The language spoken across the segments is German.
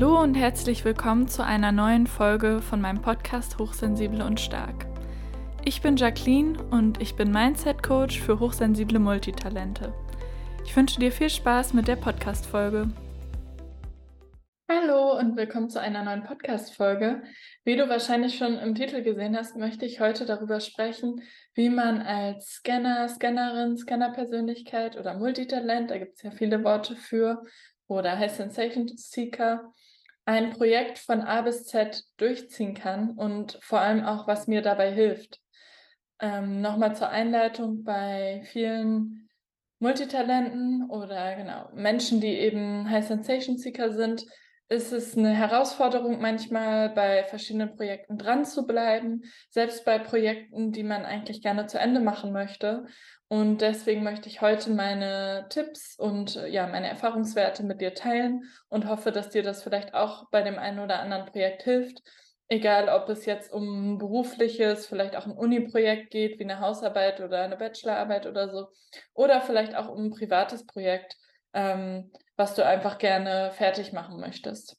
Hallo und herzlich willkommen zu einer neuen Folge von meinem Podcast Hochsensible und Stark. Ich bin Jacqueline und ich bin Mindset Coach für hochsensible Multitalente. Ich wünsche dir viel Spaß mit der Podcast-Folge. Hallo und willkommen zu einer neuen Podcast-Folge. Wie du wahrscheinlich schon im Titel gesehen hast, möchte ich heute darüber sprechen, wie man als Scanner, Scannerin, Scanner-Persönlichkeit oder Multitalent, da gibt es ja viele Worte für, oder High Sensation Seeker ein Projekt von A bis Z durchziehen kann und vor allem auch, was mir dabei hilft. Ähm, Nochmal zur Einleitung bei vielen Multitalenten oder genau Menschen, die eben High Sensation Seeker sind, ist es eine Herausforderung manchmal bei verschiedenen Projekten dran zu bleiben, selbst bei Projekten, die man eigentlich gerne zu Ende machen möchte. Und deswegen möchte ich heute meine Tipps und ja, meine Erfahrungswerte mit dir teilen und hoffe, dass dir das vielleicht auch bei dem einen oder anderen Projekt hilft. Egal, ob es jetzt um ein berufliches, vielleicht auch ein Uni-Projekt geht, wie eine Hausarbeit oder eine Bachelorarbeit oder so, oder vielleicht auch um ein privates Projekt, ähm, was du einfach gerne fertig machen möchtest.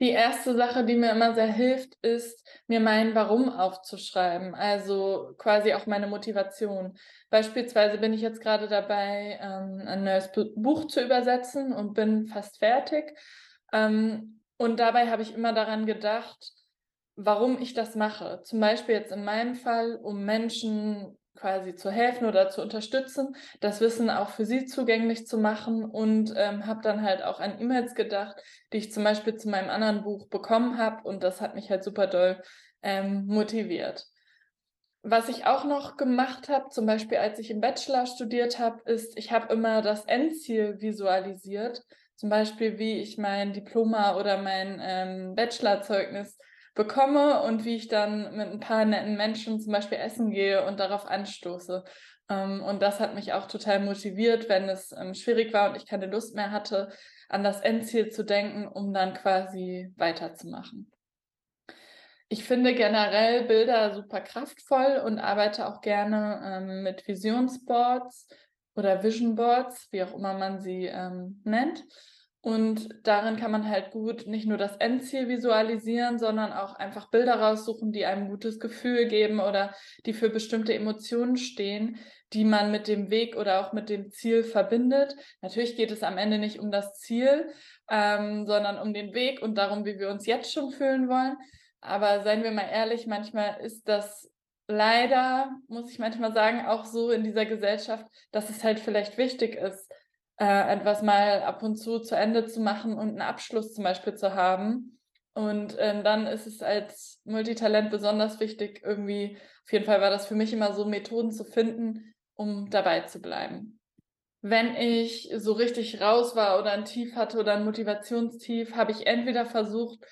Die erste Sache, die mir immer sehr hilft, ist, mir mein Warum aufzuschreiben, also quasi auch meine Motivation. Beispielsweise bin ich jetzt gerade dabei, ähm, ein neues Buch zu übersetzen und bin fast fertig. Ähm, und dabei habe ich immer daran gedacht, warum ich das mache. Zum Beispiel jetzt in meinem Fall, um Menschen quasi zu helfen oder zu unterstützen, das Wissen auch für sie zugänglich zu machen und ähm, habe dann halt auch an E-Mails gedacht, die ich zum Beispiel zu meinem anderen Buch bekommen habe und das hat mich halt super doll ähm, motiviert. Was ich auch noch gemacht habe, zum Beispiel als ich im Bachelor studiert habe, ist, ich habe immer das Endziel visualisiert. Zum Beispiel, wie ich mein Diploma oder mein ähm, Bachelorzeugnis bekomme und wie ich dann mit ein paar netten Menschen zum Beispiel essen gehe und darauf anstoße. Ähm, und das hat mich auch total motiviert, wenn es ähm, schwierig war und ich keine Lust mehr hatte, an das Endziel zu denken, um dann quasi weiterzumachen. Ich finde generell Bilder super kraftvoll und arbeite auch gerne ähm, mit Visionsboards oder Vision Boards, wie auch immer man sie nennt. Und darin kann man halt gut nicht nur das Endziel visualisieren, sondern auch einfach Bilder raussuchen, die einem ein gutes Gefühl geben oder die für bestimmte Emotionen stehen, die man mit dem Weg oder auch mit dem Ziel verbindet. Natürlich geht es am Ende nicht um das Ziel, ähm, sondern um den Weg und darum, wie wir uns jetzt schon fühlen wollen. Aber seien wir mal ehrlich, manchmal ist das leider, muss ich manchmal sagen, auch so in dieser Gesellschaft, dass es halt vielleicht wichtig ist, äh, etwas mal ab und zu zu Ende zu machen und einen Abschluss zum Beispiel zu haben. Und äh, dann ist es als Multitalent besonders wichtig, irgendwie, auf jeden Fall war das für mich immer so, Methoden zu finden, um dabei zu bleiben. Wenn ich so richtig raus war oder ein Tief hatte oder ein Motivationstief, habe ich entweder versucht,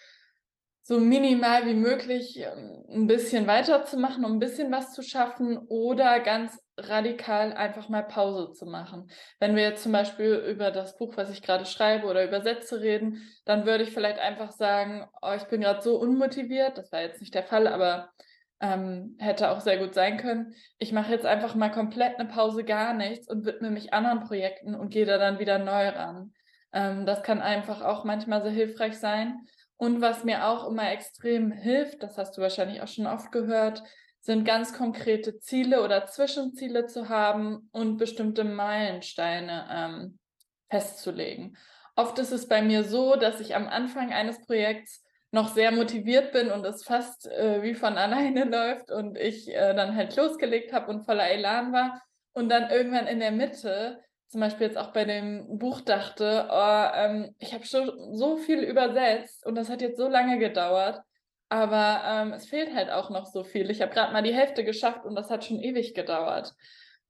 so minimal wie möglich ähm, ein bisschen weiterzumachen, um ein bisschen was zu schaffen oder ganz radikal einfach mal Pause zu machen. Wenn wir jetzt zum Beispiel über das Buch, was ich gerade schreibe oder über Sätze reden, dann würde ich vielleicht einfach sagen, oh, ich bin gerade so unmotiviert, das war jetzt nicht der Fall, aber ähm, hätte auch sehr gut sein können. Ich mache jetzt einfach mal komplett eine Pause, gar nichts und widme mich anderen Projekten und gehe da dann wieder neu ran. Ähm, das kann einfach auch manchmal sehr hilfreich sein. Und was mir auch immer extrem hilft, das hast du wahrscheinlich auch schon oft gehört, sind ganz konkrete Ziele oder Zwischenziele zu haben und bestimmte Meilensteine ähm, festzulegen. Oft ist es bei mir so, dass ich am Anfang eines Projekts noch sehr motiviert bin und es fast äh, wie von alleine läuft und ich äh, dann halt losgelegt habe und voller Elan war und dann irgendwann in der Mitte zum Beispiel jetzt auch bei dem Buch dachte, oh, ähm, ich habe schon so viel übersetzt und das hat jetzt so lange gedauert, aber ähm, es fehlt halt auch noch so viel. Ich habe gerade mal die Hälfte geschafft und das hat schon ewig gedauert.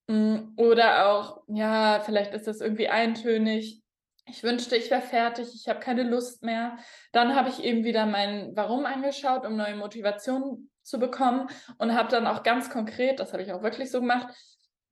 Mm, oder auch, ja, vielleicht ist das irgendwie eintönig. Ich wünschte, ich wäre fertig, ich habe keine Lust mehr. Dann habe ich eben wieder mein Warum angeschaut, um neue Motivation zu bekommen und habe dann auch ganz konkret, das habe ich auch wirklich so gemacht,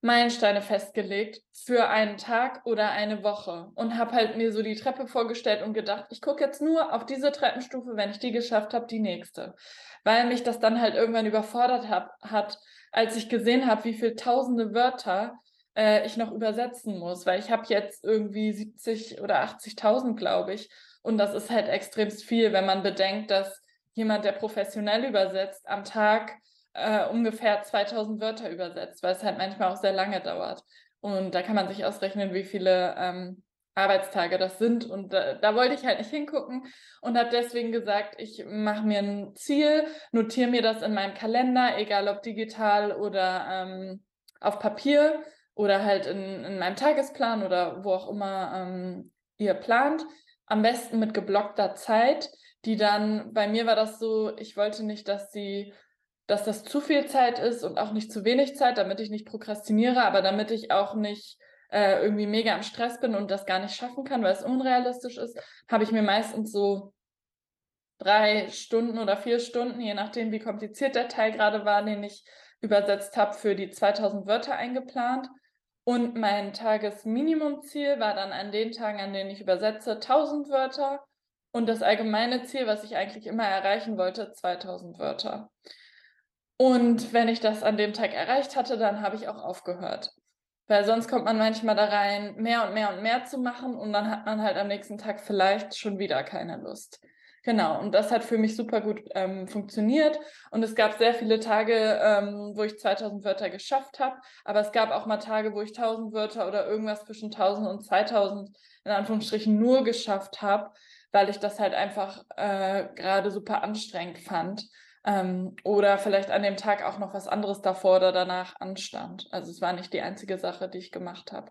Meilensteine festgelegt für einen Tag oder eine Woche und habe halt mir so die Treppe vorgestellt und gedacht, ich gucke jetzt nur auf diese Treppenstufe, wenn ich die geschafft habe, die nächste. Weil mich das dann halt irgendwann überfordert hab, hat, als ich gesehen habe, wie viele tausende Wörter äh, ich noch übersetzen muss, weil ich habe jetzt irgendwie 70 oder 80.000, glaube ich. Und das ist halt extremst viel, wenn man bedenkt, dass jemand, der professionell übersetzt, am Tag äh, ungefähr 2000 Wörter übersetzt, weil es halt manchmal auch sehr lange dauert. Und da kann man sich ausrechnen, wie viele ähm, Arbeitstage das sind. Und da, da, wollte ich halt nicht hingucken und habe deswegen gesagt, ich mache mir ein Ziel, notiere mir das in meinem Kalender, egal ob digital oder ähm, auf Papier oder halt in, in meinem Tagesplan oder wo auch immer ähm, ihr plant. Am besten mit geblockter Zeit, die dann, bei mir war das so, ich wollte nicht, dass sie dass das zu viel Zeit ist und auch nicht zu wenig Zeit, damit ich nicht prokrastiniere, aber damit ich auch nicht äh, irgendwie mega am Stress bin und das gar nicht schaffen kann, weil es unrealistisch ist, habe ich mir meistens so drei Stunden oder vier Stunden, je nachdem, wie kompliziert der Teil gerade war, den ich übersetzt habe, für die 2000 Wörter eingeplant. Und mein Tagesminimumziel war dann an den Tagen, an denen ich übersetze, 1000 Wörter. Und das allgemeine Ziel, was ich eigentlich immer erreichen wollte, 2000 Wörter. Und wenn ich das an dem Tag erreicht hatte, dann habe ich auch aufgehört. Weil sonst kommt man manchmal da rein, mehr und mehr und mehr zu machen und dann hat man halt am nächsten Tag vielleicht schon wieder keine Lust. Genau, und das hat für mich super gut ähm, funktioniert. Und es gab sehr viele Tage, ähm, wo ich 2000 Wörter geschafft habe. Aber es gab auch mal Tage, wo ich 1000 Wörter oder irgendwas zwischen 1000 und 2000 in Anführungsstrichen nur geschafft habe, weil ich das halt einfach äh, gerade super anstrengend fand. Ähm, oder vielleicht an dem Tag auch noch was anderes davor oder danach anstand. Also es war nicht die einzige Sache, die ich gemacht habe.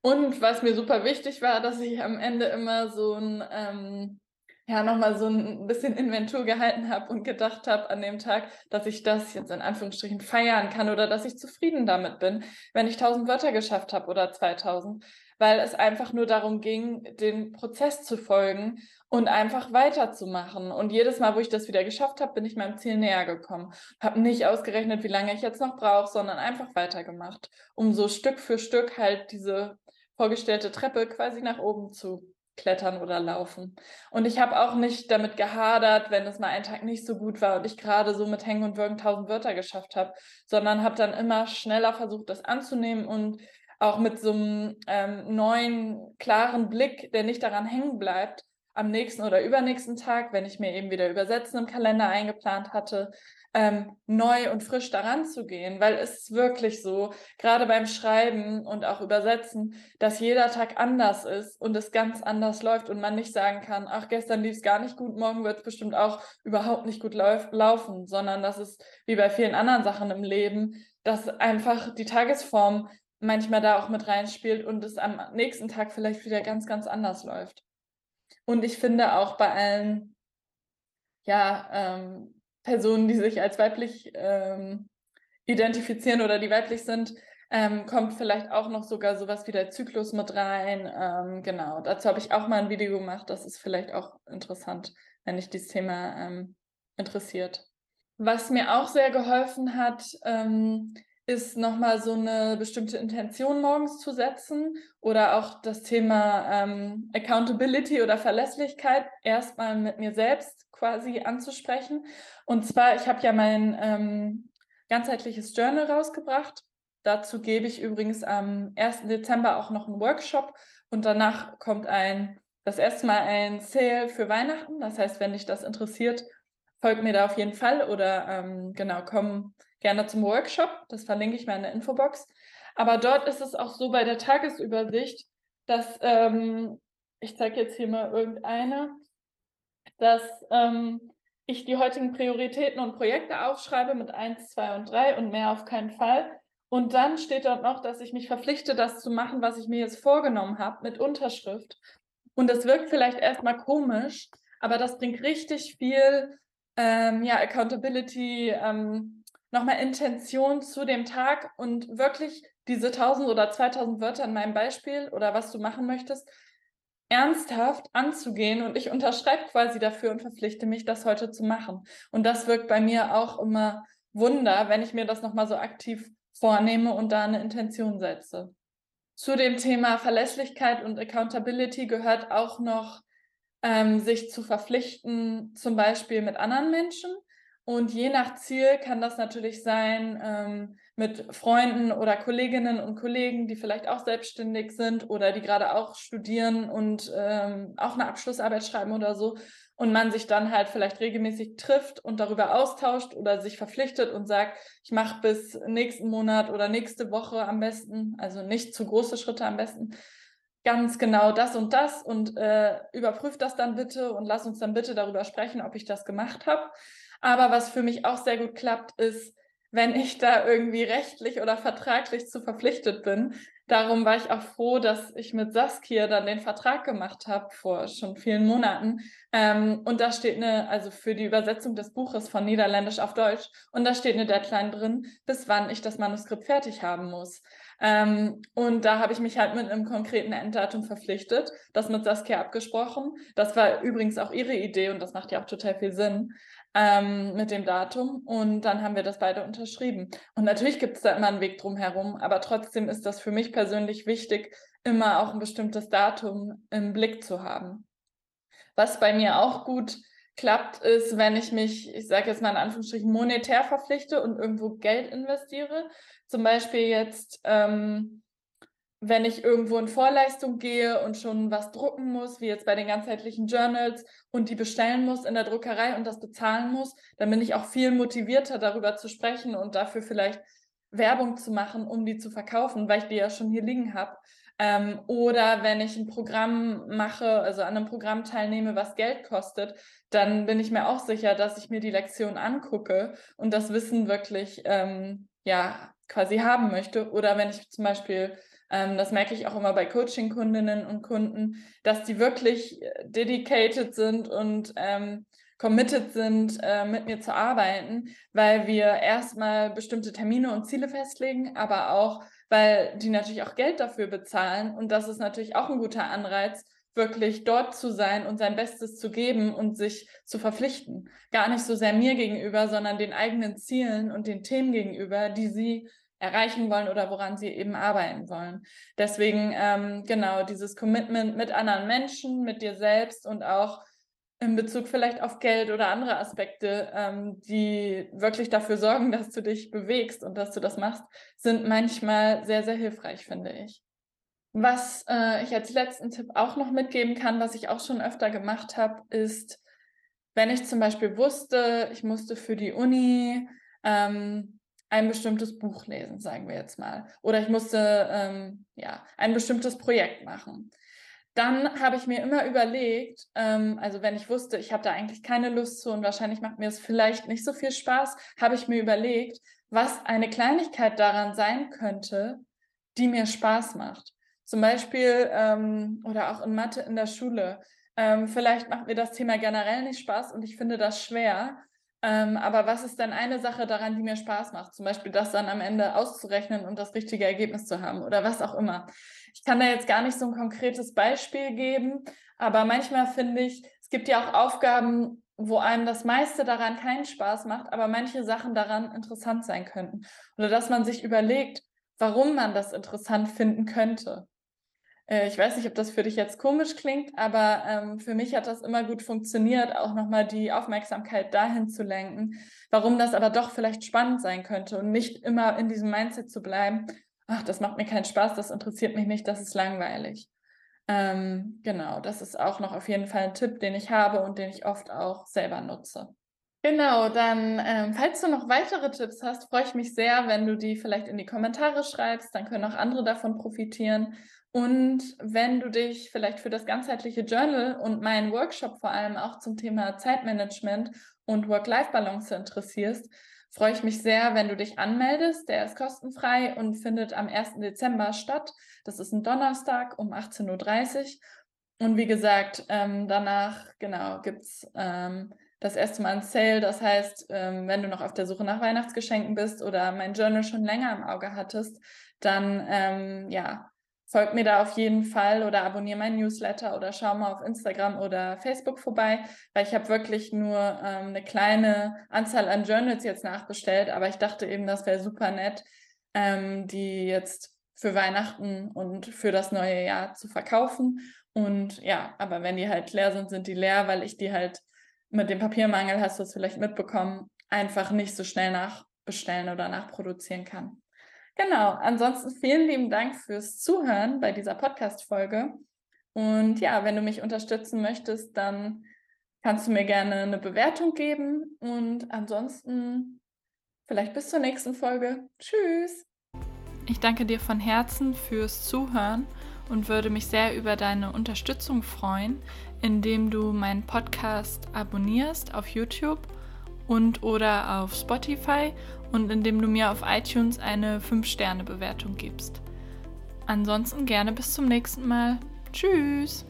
Und was mir super wichtig war, dass ich am Ende immer so ein, ähm, ja, nochmal so ein bisschen Inventur gehalten habe und gedacht habe an dem Tag, dass ich das jetzt in Anführungsstrichen feiern kann oder dass ich zufrieden damit bin, wenn ich 1000 Wörter geschafft habe oder 2000, weil es einfach nur darum ging, den Prozess zu folgen und einfach weiterzumachen. Und jedes Mal, wo ich das wieder geschafft habe, bin ich meinem Ziel näher gekommen. Habe nicht ausgerechnet, wie lange ich jetzt noch brauche, sondern einfach weitergemacht, um so Stück für Stück halt diese vorgestellte Treppe quasi nach oben zu klettern oder laufen. Und ich habe auch nicht damit gehadert, wenn es mal einen Tag nicht so gut war und ich gerade so mit Hängen und Würgen tausend Wörter geschafft habe, sondern habe dann immer schneller versucht, das anzunehmen und auch mit so einem ähm, neuen, klaren Blick, der nicht daran hängen bleibt, am nächsten oder übernächsten Tag, wenn ich mir eben wieder Übersetzen im Kalender eingeplant hatte, ähm, neu und frisch daran zu gehen, weil es ist wirklich so, gerade beim Schreiben und auch Übersetzen, dass jeder Tag anders ist und es ganz anders läuft und man nicht sagen kann, ach, gestern lief es gar nicht gut, morgen wird es bestimmt auch überhaupt nicht gut lauf laufen, sondern das ist wie bei vielen anderen Sachen im Leben, dass einfach die Tagesform manchmal da auch mit reinspielt und es am nächsten Tag vielleicht wieder ganz, ganz anders läuft. Und ich finde auch bei allen ja, ähm, Personen, die sich als weiblich ähm, identifizieren oder die weiblich sind, ähm, kommt vielleicht auch noch sogar sowas wie der Zyklus mit rein. Ähm, genau, dazu habe ich auch mal ein Video gemacht. Das ist vielleicht auch interessant, wenn dich dieses Thema ähm, interessiert. Was mir auch sehr geholfen hat, ähm, ist nochmal so eine bestimmte Intention morgens zu setzen oder auch das Thema ähm, Accountability oder Verlässlichkeit erstmal mit mir selbst quasi anzusprechen. Und zwar, ich habe ja mein ähm, ganzheitliches Journal rausgebracht. Dazu gebe ich übrigens am 1. Dezember auch noch einen Workshop und danach kommt ein, das erste Mal ein Sale für Weihnachten. Das heißt, wenn dich das interessiert, folgt mir da auf jeden Fall oder ähm, genau, komm gerne zum Workshop. Das verlinke ich mal in der Infobox. Aber dort ist es auch so bei der Tagesübersicht, dass ähm, ich zeige jetzt hier mal irgendeine, dass ähm, ich die heutigen Prioritäten und Projekte aufschreibe mit 1, 2 und 3 und mehr auf keinen Fall. Und dann steht dort noch, dass ich mich verpflichte, das zu machen, was ich mir jetzt vorgenommen habe, mit Unterschrift. Und das wirkt vielleicht erstmal komisch, aber das bringt richtig viel ähm, ja, Accountability, ähm, nochmal Intention zu dem Tag und wirklich diese 1000 oder 2000 Wörter in meinem Beispiel oder was du machen möchtest, ernsthaft anzugehen und ich unterschreibe quasi dafür und verpflichte mich, das heute zu machen. Und das wirkt bei mir auch immer Wunder, wenn ich mir das nochmal so aktiv vornehme und da eine Intention setze. Zu dem Thema Verlässlichkeit und Accountability gehört auch noch ähm, sich zu verpflichten, zum Beispiel mit anderen Menschen Und je nach Ziel kann das natürlich sein ähm, mit Freunden oder Kolleginnen und Kollegen, die vielleicht auch selbstständig sind oder die gerade auch studieren und ähm, auch eine Abschlussarbeit schreiben oder so. Und man sich dann halt vielleicht regelmäßig trifft und darüber austauscht oder sich verpflichtet und sagt, ich mache bis nächsten Monat oder nächste Woche am besten, also nicht zu große Schritte am besten, ganz genau das und das und äh, überprüft das dann bitte und lass uns dann bitte darüber sprechen, ob ich das gemacht habe. Aber was für mich auch sehr gut klappt, ist, wenn ich da irgendwie rechtlich oder vertraglich zu verpflichtet bin. Darum war ich auch froh, dass ich mit Saskia dann den Vertrag gemacht habe vor schon vielen Monaten. Ähm, und da steht eine, also für die Übersetzung des Buches von Niederländisch auf Deutsch, und da steht eine Deadline drin, bis wann ich das Manuskript fertig haben muss. Ähm, und da habe ich mich halt mit einem konkreten Enddatum verpflichtet, das mit Saskia abgesprochen. Das war übrigens auch ihre Idee und das macht ja auch total viel Sinn ähm, mit dem Datum und dann haben wir das beide unterschrieben. Und natürlich gibt es da immer einen Weg drum herum, aber trotzdem ist das für mich persönlich wichtig, immer auch ein bestimmtes Datum im Blick zu haben. Was bei mir auch gut klappt, ist, wenn ich mich, ich sage jetzt mal in Anführungsstrichen, monetär verpflichte und irgendwo Geld investiere. Zum Beispiel jetzt ähm, wenn ich irgendwo in Vorleistung gehe und schon was drucken muss, wie jetzt bei den ganzheitlichen Journals und die bestellen muss in der Druckerei und das bezahlen muss, dann bin ich auch viel motivierter darüber zu sprechen und dafür vielleicht Werbung zu machen, um die zu verkaufen, weil ich die ja schon hier liegen habe. Ähm, oder wenn ich ein Programm mache, also an einem Programm teilnehme, was Geld kostet, dann bin ich mir auch sicher, dass ich mir die Lektion angucke und das Wissen wirklich ähm, ja quasi haben möchte. Oder wenn ich zum Beispiel ähm, das merke ich auch immer bei Coaching-Kundinnen und Kunden, dass die wirklich äh, dedicated sind und ähm, committed sind, äh, mit mir zu arbeiten, weil wir erstmal bestimmte Termine und Ziele festlegen, aber auch, weil die natürlich auch Geld dafür bezahlen. Und das ist natürlich auch ein guter Anreiz, wirklich dort zu sein und sein Bestes zu geben und sich zu verpflichten. Gar nicht so sehr mir gegenüber, sondern den eigenen Zielen und den Themen gegenüber, die sie erreichen wollen oder woran sie eben arbeiten wollen. Deswegen ähm, genau dieses Commitment mit anderen Menschen, mit dir selbst und auch in Bezug vielleicht auf Geld oder andere Aspekte, ähm, die wirklich dafür sorgen, dass du dich bewegst und dass du das machst, sind manchmal sehr, sehr hilfreich, finde ich. Was äh, ich als letzten Tipp auch noch mitgeben kann, was ich auch schon öfter gemacht habe, ist, wenn ich zum Beispiel wusste, ich musste für die Uni ähm, ein bestimmtes Buch lesen, sagen wir jetzt mal. Oder ich musste ähm, ja, ein bestimmtes Projekt machen. Dann habe ich mir immer überlegt, ähm, also wenn ich wusste, ich habe da eigentlich keine Lust zu und wahrscheinlich macht mir es vielleicht nicht so viel Spaß, habe ich mir überlegt, was eine Kleinigkeit daran sein könnte, die mir Spaß macht. Zum Beispiel ähm, oder auch in Mathe in der Schule. Ähm, vielleicht macht mir das Thema generell nicht Spaß und ich finde das schwer. Ähm, aber was ist denn eine Sache daran, die mir Spaß macht? Zum Beispiel das dann am Ende auszurechnen und das richtige Ergebnis zu haben oder was auch immer. Ich kann da jetzt gar nicht so ein konkretes Beispiel geben, aber manchmal finde ich, es gibt ja auch Aufgaben, wo einem das meiste daran keinen Spaß macht, aber manche Sachen daran interessant sein könnten. Oder dass man sich überlegt, warum man das interessant finden könnte. Äh, ich weiß nicht, ob das für dich jetzt komisch klingt, aber ähm, für mich hat das immer gut funktioniert, auch nochmal die Aufmerksamkeit dahin zu lenken, warum das aber doch vielleicht spannend sein könnte und nicht immer in diesem Mindset zu bleiben, ach, das macht mir keinen Spaß, das interessiert mich nicht, das ist langweilig. Ähm, genau, das ist auch noch auf jeden Fall ein Tipp, den ich habe und den ich oft auch selber nutze. Genau, dann, ähm, falls du noch weitere Tipps hast, freue ich mich sehr, wenn du die vielleicht in die Kommentare schreibst, dann können auch andere davon profitieren. Und wenn du dich vielleicht für das ganzheitliche Journal und meinen Workshop vor allem auch zum Thema Zeitmanagement und Work-Life-Balance interessierst, freue ich mich sehr, wenn du dich anmeldest. Der ist kostenfrei und findet am 1. Dezember statt. Das ist ein Donnerstag um 18.30 Uhr. Und wie gesagt, ähm, danach, genau, gibt es ähm, das erste Mal ein Sale. Das heißt, ähm, wenn du noch auf der Suche nach Weihnachtsgeschenken bist oder mein Journal schon länger im Auge hattest, dann ähm, ja, folg mir da auf jeden Fall oder abonniere mein Newsletter oder schau mal auf Instagram oder Facebook vorbei, weil ich habe wirklich nur ähm, eine kleine Anzahl an Journals jetzt nachbestellt, aber ich dachte eben, das wäre super nett, ähm, die jetzt für Weihnachten und für das neue Jahr zu verkaufen. Und ja, aber wenn die halt leer sind, sind die leer, weil ich die halt mit dem Papiermangel, hast du es vielleicht mitbekommen, einfach nicht so schnell nachbestellen oder nachproduzieren kann. Genau, ansonsten vielen lieben Dank fürs Zuhören bei dieser Podcast-Folge. Und ja, wenn du mich unterstützen möchtest, dann kannst du mir gerne eine Bewertung geben. Und ansonsten vielleicht bis zur nächsten Folge. Tschüss. Ich danke dir von Herzen fürs Zuhören und würde mich sehr über deine Unterstützung freuen, indem du meinen Podcast abonnierst auf YouTube und oder auf Spotify und indem du mir auf iTunes eine 5-Sterne-Bewertung gibst. Ansonsten gerne bis zum nächsten Mal. Tschüss!